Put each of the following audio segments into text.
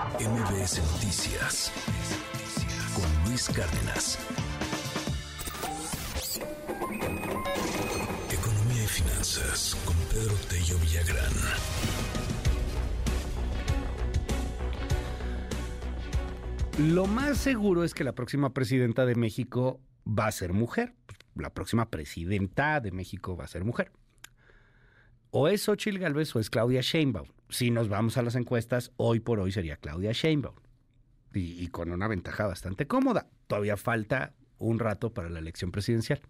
MBS Noticias con Luis Cárdenas. Economía y finanzas con Pedro Tello Villagrán. Lo más seguro es que la próxima presidenta de México va a ser mujer. La próxima presidenta de México va a ser mujer. O es Xochitl Galvez o es Claudia Sheinbaum. Si nos vamos a las encuestas, hoy por hoy sería Claudia Sheinbaum. Y, con una ventaja bastante cómoda. Todavía falta un rato para la elección presidencial.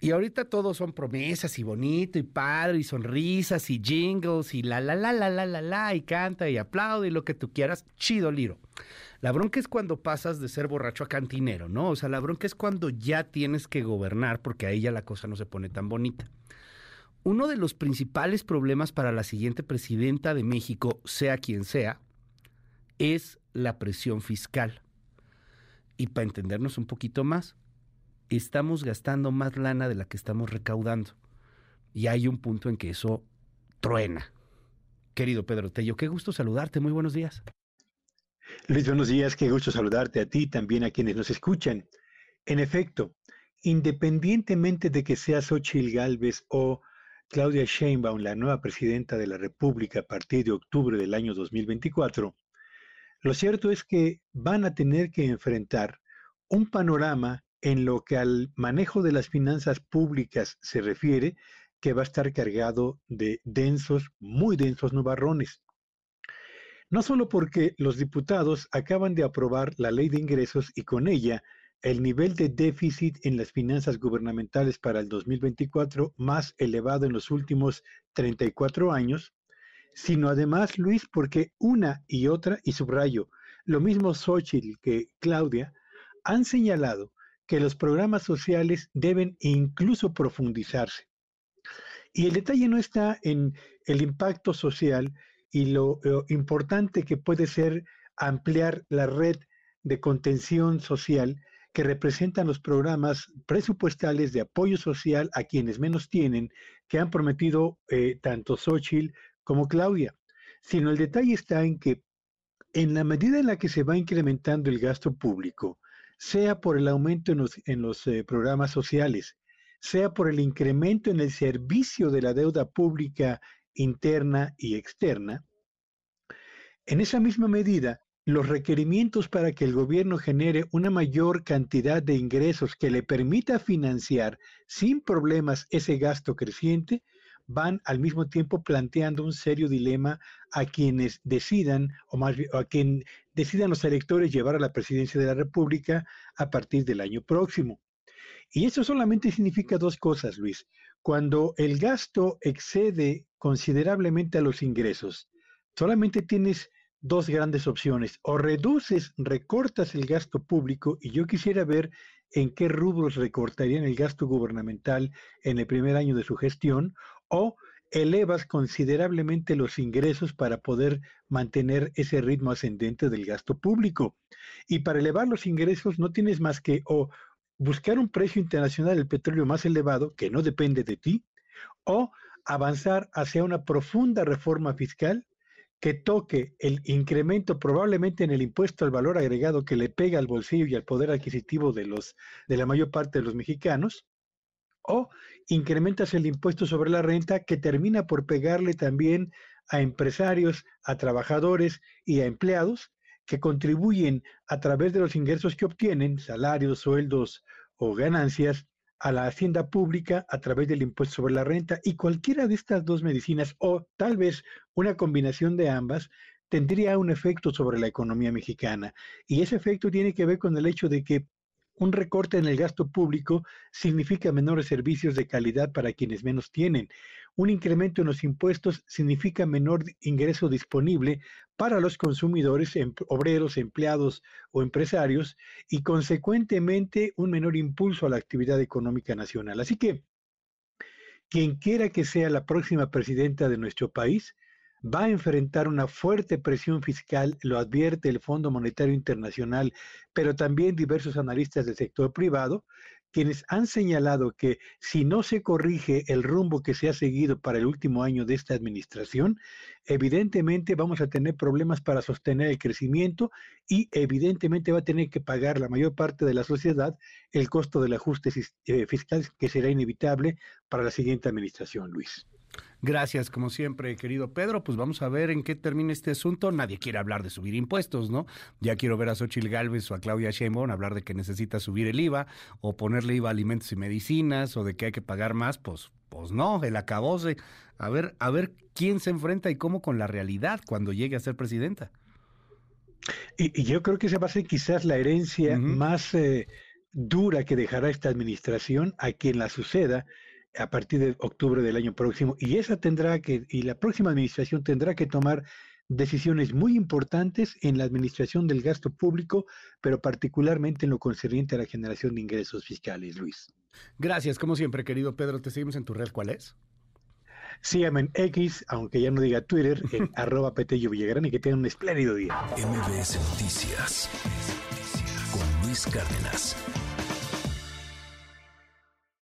Y ahorita todos son promesas y bonito y padre y sonrisas y jingles y la la la la la la la y canta y aplaude y lo que tú quieras. Chido, Liro. La bronca es cuando pasas de ser borracho a cantinero, ¿no? O sea, la bronca es cuando ya tienes que gobernar porque ahí ya la cosa no se pone tan bonita. Uno de los principales problemas para la siguiente presidenta de México, sea quien sea, es la presión fiscal. Y para entendernos un poquito más, estamos gastando más lana de la que estamos recaudando. Y hay un punto en que eso truena. Querido Pedro Tello, qué gusto saludarte. Muy buenos días. Luis, buenos días. Qué gusto saludarte a ti también a quienes nos escuchan. En efecto, independientemente de que seas Xochitl Galvez o Claudia Sheinbaum, la nueva presidenta de la República a partir de octubre del año 2024, lo cierto es que van a tener que enfrentar un panorama en lo que al manejo de las finanzas públicas se refiere, que va a estar cargado de densos, muy densos nubarrones. No solo porque los diputados acaban de aprobar la ley de ingresos y con ella el nivel de déficit en las finanzas gubernamentales para el 2024 más elevado en los últimos 34 años, sino además, Luis, porque una y otra, y subrayo, lo mismo Xochitl que Claudia, han señalado que los programas sociales deben incluso profundizarse. Y el detalle no está en el impacto social y lo, lo, importante que puede ser ampliar la red de contención social que representan los programas presupuestales de apoyo social a quienes menos tienen, que han prometido eh, tanto Xochitl como Claudia. Sino el detalle está en que en la medida en la que se va incrementando el gasto público, sea por el aumento en los, eh, programas sociales, sea por el incremento en el servicio de la deuda pública interna y externa, en esa misma medida, los requerimientos para que el gobierno genere una mayor cantidad de ingresos que le permita financiar sin problemas ese gasto creciente, van al mismo tiempo planteando un serio dilema a quienes decidan, o más bien, a quien decidan los electores llevar a la presidencia de la República a partir del año próximo. Y eso solamente significa dos cosas, Luis. Cuando el gasto excede considerablemente a los ingresos, solamente tienes dos grandes opciones. O reduces, recortas el gasto público, y yo quisiera ver en qué rubros recortarían el gasto gubernamental en el primer año de su gestión, o elevas considerablemente los ingresos para poder mantener ese ritmo ascendente del gasto público. Y para elevar los ingresos no tienes más que o buscar un precio internacional del petróleo más elevado, que no depende de ti, o avanzar hacia una profunda reforma fiscal que toque el incremento probablemente en el impuesto al valor agregado que le pega al bolsillo y al poder adquisitivo de los de la mayor parte de los mexicanos o incrementas el impuesto sobre la renta que termina por pegarle también a empresarios, a trabajadores y a empleados que contribuyen a través de los ingresos que obtienen, salarios, sueldos o ganancias, a la hacienda pública a través del impuesto sobre la renta y cualquiera de estas dos medicinas o tal vez una combinación de ambas tendría un efecto sobre la economía mexicana. Y ese efecto tiene que ver con el hecho de que un recorte en el gasto público significa menores servicios de calidad para quienes menos tienen. Un incremento en los impuestos significa menor ingreso disponible para los consumidores, em, obreros, empleados o empresarios y consecuentemente un menor impulso a la actividad económica nacional. Así que quien quiera que sea la próxima presidenta de nuestro país, va a enfrentar una fuerte presión fiscal, lo advierte el Fondo Monetario Internacional, pero también diversos analistas del sector privado, quienes han señalado que si no se corrige el rumbo que se ha seguido para el último año de esta administración, evidentemente vamos a tener problemas para sostener el crecimiento y evidentemente va a tener que pagar la mayor parte de la sociedad el costo del ajuste eh, fiscal que será inevitable para la siguiente administración, Luis. Gracias, como siempre, querido Pedro. Pues vamos a ver en qué termina este asunto. Nadie quiere hablar de subir impuestos, ¿no? Ya quiero ver a Xochitl Galvez o a Claudia Sheinbaum hablar de que necesita subir el IVA o ponerle IVA a alimentos y medicinas o de que hay que pagar más. Pues, pues no, el acabose. A ver, a ver quién se enfrenta y cómo con la realidad cuando llegue a ser presidenta. Y, yo creo que esa va a ser quizás la herencia más eh, dura que dejará esta administración a quien la suceda a partir de octubre del año próximo y esa tendrá que y la próxima administración tendrá que tomar decisiones muy importantes en la administración del gasto público, pero particularmente en lo concerniente a la generación de ingresos fiscales, Luis. Gracias, como siempre, querido Pedro. Te seguimos en tu red. ¿Cuál es? Síganme en X, aunque ya no diga Twitter, en arroba Petello Villagrán y que tengan un espléndido día. MBS Noticias con Luis Cárdenas.